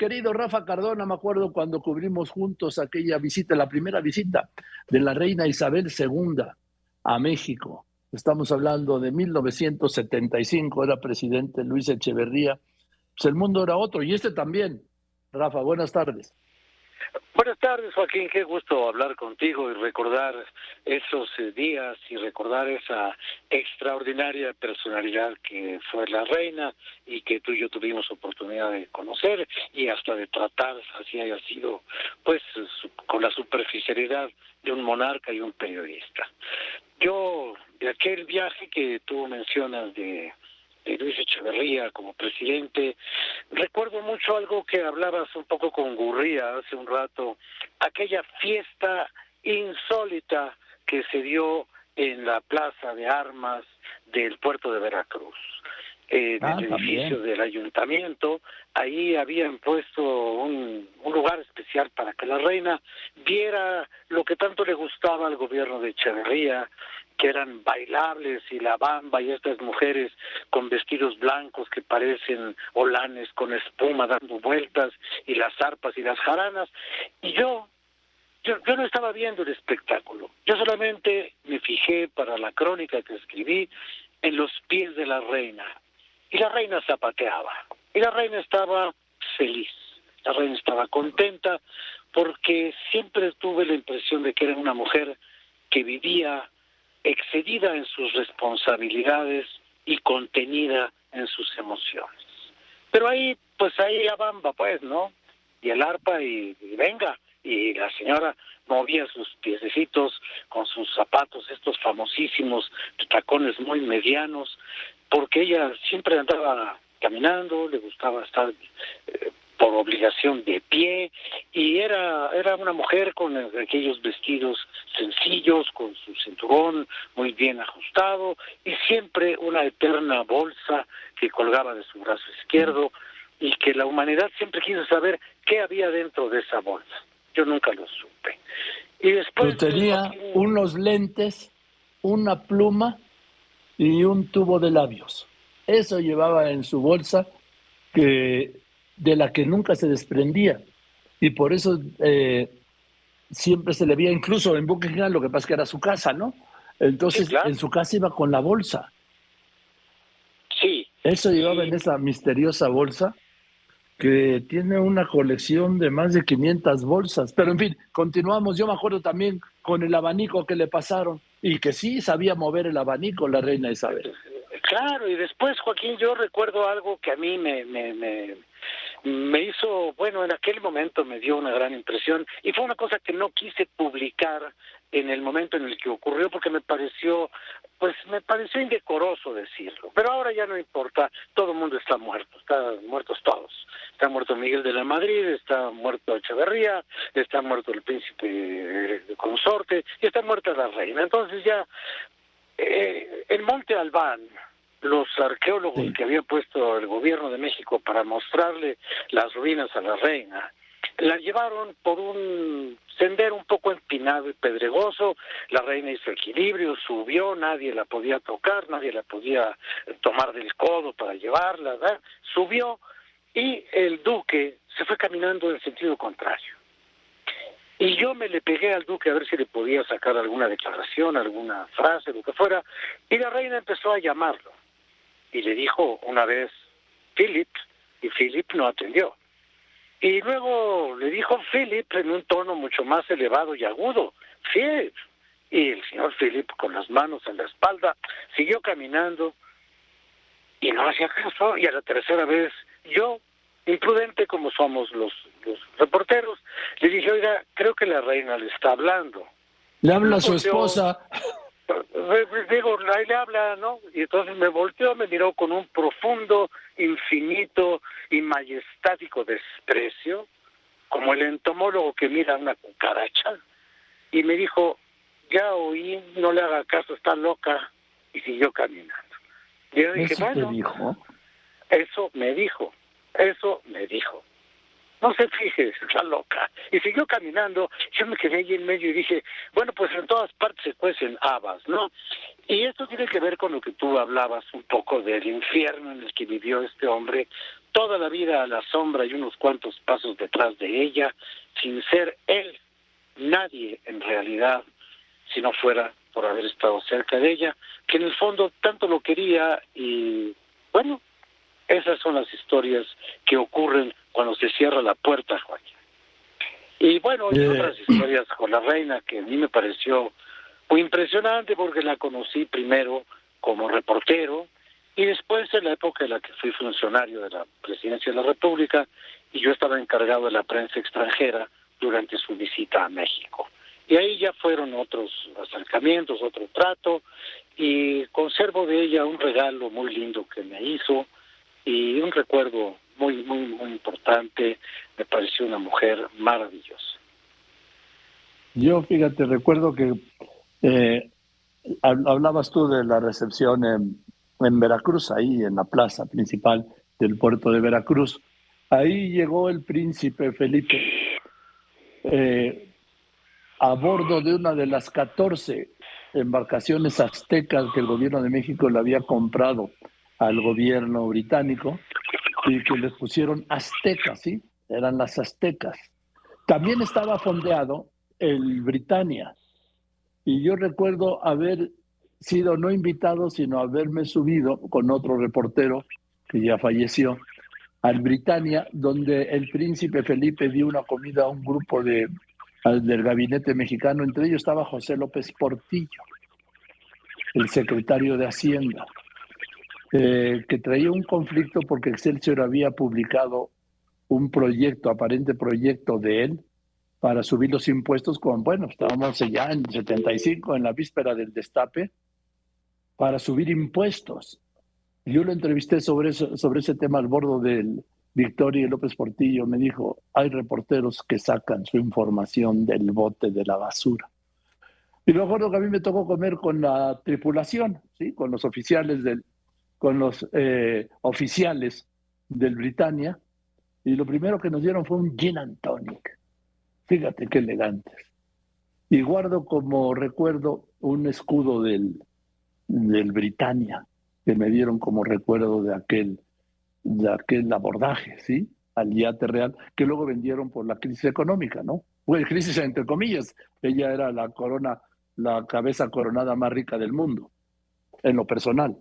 Querido Rafa Cardona, me acuerdo cuando cubrimos juntos aquella visita, la primera visita de la reina Isabel II a México. Estamos hablando de 1975, era presidente Luis Echeverría. Pues el mundo era otro y este también. Rafa, buenas tardes. Buenas tardes, Joaquín. Qué gusto hablar contigo y recordar esos eh, días y recordar esa extraordinaria personalidad que fue la reina y que tú y yo tuvimos oportunidad de conocer y hasta de tratar, así haya sido, pues con la superficialidad de un monarca y un periodista. Yo, de aquel viaje que tú mencionas de de Luis Echeverría como presidente. Recuerdo mucho algo que hablabas un poco con Gurría hace un rato, aquella fiesta insólita que se dio en la plaza de armas del puerto de Veracruz. en ah, el edificio del ayuntamiento, ahí habían puesto un, un, lugar especial para que la reina viera lo que tanto le gustaba al gobierno de Echeverría, que eran bailables y la bamba y estas mujeres con vestidos blancos que parecen holanes con espuma dando vueltas y las arpas y las jaranas. Y yo yo, yo no estaba viendo el espectáculo. Yo solamente me fijé para la crónica que escribí en los pies de la reina. Y la reina zapateaba. Y la reina estaba feliz. La reina estaba contenta porque siempre tuve la impresión de que era una mujer que vivía excedida en sus responsabilidades y contenida en sus emociones. Pero ahí, pues ahí a bamba, pues, ¿no? Y el arpa y, venga. Y la señora movía sus piececitos con sus zapatos, estos famosísimos tacones muy medianos, porque ella siempre andaba caminando, le gustaba estar eh, por obligación de pie y era era una mujer con aquellos vestidos sencillos con su cinturón muy bien ajustado y siempre una eterna bolsa que colgaba de su brazo izquierdo y que la humanidad siempre quiso saber qué había dentro de esa bolsa. Yo nunca lo supe. Y después tenía unos lentes una pluma y un tubo de labios. Eso llevaba en su bolsa que de la que nunca se desprendía. Y por eso eh, siempre se le veía, incluso en Buckingham, lo que pasa es que era su casa, ¿no? Entonces, en su casa iba con la bolsa. Sí. Eso llevaba en esa misteriosa bolsa que tiene una colección de más de 500 bolsas. Pero en fin, continuamos. Yo me acuerdo también con el abanico que le pasaron y que sí sabía mover el abanico la reina Isabel. Claro, y después, Joaquín, yo recuerdo algo que a mí me, me, me, me hizo, bueno, en aquel momento me dio una gran impresión y fue una cosa que no quise publicar en el momento en el que ocurrió porque me pareció, pues me pareció indecoroso decirlo. Pero ahora ya no importa, todo el mundo está muerto, están muertos todos. Está muerto Miguel de la Madrid, está muerto Echeverría, está muerto el príncipe de consorte y está muerta la reina. Entonces ya, eh, el Monte Albán, los arqueólogos que había puesto el gobierno de México para mostrarle las ruinas a la reina, la llevaron por un sendero un poco empinado y pedregoso, la reina hizo equilibrio, subió, nadie la podía tocar, nadie la podía tomar del codo para llevarla, subió y el duque se fue caminando en sentido contrario. Y yo me le pegué al duque a ver si le podía sacar alguna declaración, alguna frase, lo que fuera, y la reina empezó a llamarlo y le dijo una vez Philip y Philip no atendió. Y luego le dijo Philip en un tono mucho más elevado y agudo, Philip. Y el señor Philip con las manos en la espalda siguió caminando y no hacía caso. Y a la tercera vez yo, imprudente como somos los, los reporteros, le dije, oiga, creo que la reina le está hablando. Le habla a su esposa digo, ahí le habla, ¿no? Y entonces me volteó, me miró con un profundo, infinito y majestático desprecio, como el entomólogo que mira una cucaracha, y me dijo, ya oí, no le haga caso, está loca, y siguió caminando. Y yo dije, ¿Eso dijo? Eso me dijo, eso me dijo no se fije, está loca. Y siguió caminando, yo me quedé ahí en medio y dije, bueno, pues en todas partes se cuecen habas, ¿no? Y esto tiene que ver con lo que tú hablabas un poco del infierno en el que vivió este hombre, toda la vida a la sombra y unos cuantos pasos detrás de ella, sin ser él nadie en realidad, si no fuera por haber estado cerca de ella, que en el fondo tanto lo quería y bueno, esas son las historias que ocurren cuando se cierra la puerta, Joaquín. Y bueno, hay otras historias con la reina que a mí me pareció muy impresionante porque la conocí primero como reportero y después en la época en la que fui funcionario de la presidencia de la República y yo estaba encargado de la prensa extranjera durante su visita a México. Y ahí ya fueron otros acercamientos, otro trato, y conservo de ella un regalo muy lindo que me hizo y un recuerdo muy, muy, muy importante. Me pareció una mujer maravillosa. Yo, fíjate, recuerdo que eh, hablabas tú de la recepción en, en Veracruz, ahí en la plaza principal del puerto de Veracruz. Ahí llegó el príncipe Felipe eh, a bordo de una de las 14 embarcaciones aztecas que el gobierno de México le había comprado al gobierno británico y que les pusieron aztecas, ¿sí? Eran las aztecas. También estaba fondeado el Britannia. Y yo recuerdo haber sido no invitado, sino haberme subido con otro reportero que ya falleció al Britannia, donde el príncipe Felipe dio una comida a un grupo de del gabinete mexicano. Entre ellos estaba José López Portillo, el secretario de Hacienda, eh, que traía un conflicto porque Excelsior había publicado un proyecto, aparente proyecto de él, para subir los impuestos con, bueno, estábamos ya en 75, en la víspera del destape, para subir impuestos. Yo lo entrevisté sobre, eso, sobre ese tema al bordo del, Victoria López Portillo me dijo, hay reporteros que sacan su información del bote de la basura. Y me acuerdo que a mí me tocó comer con la tripulación, ¿sí? con los oficiales del, con los eh, oficiales del Britannia, y lo primero que nos dieron fue un gin and tonic. Fíjate qué elegantes. Y guardo como recuerdo un escudo del, del Britannia que me dieron como recuerdo de aquel de aquel abordaje, ¿sí? Al yate real, que luego vendieron por la crisis económica, ¿no? Bueno, crisis entre comillas, ella era la corona, la cabeza coronada más rica del mundo, en lo personal,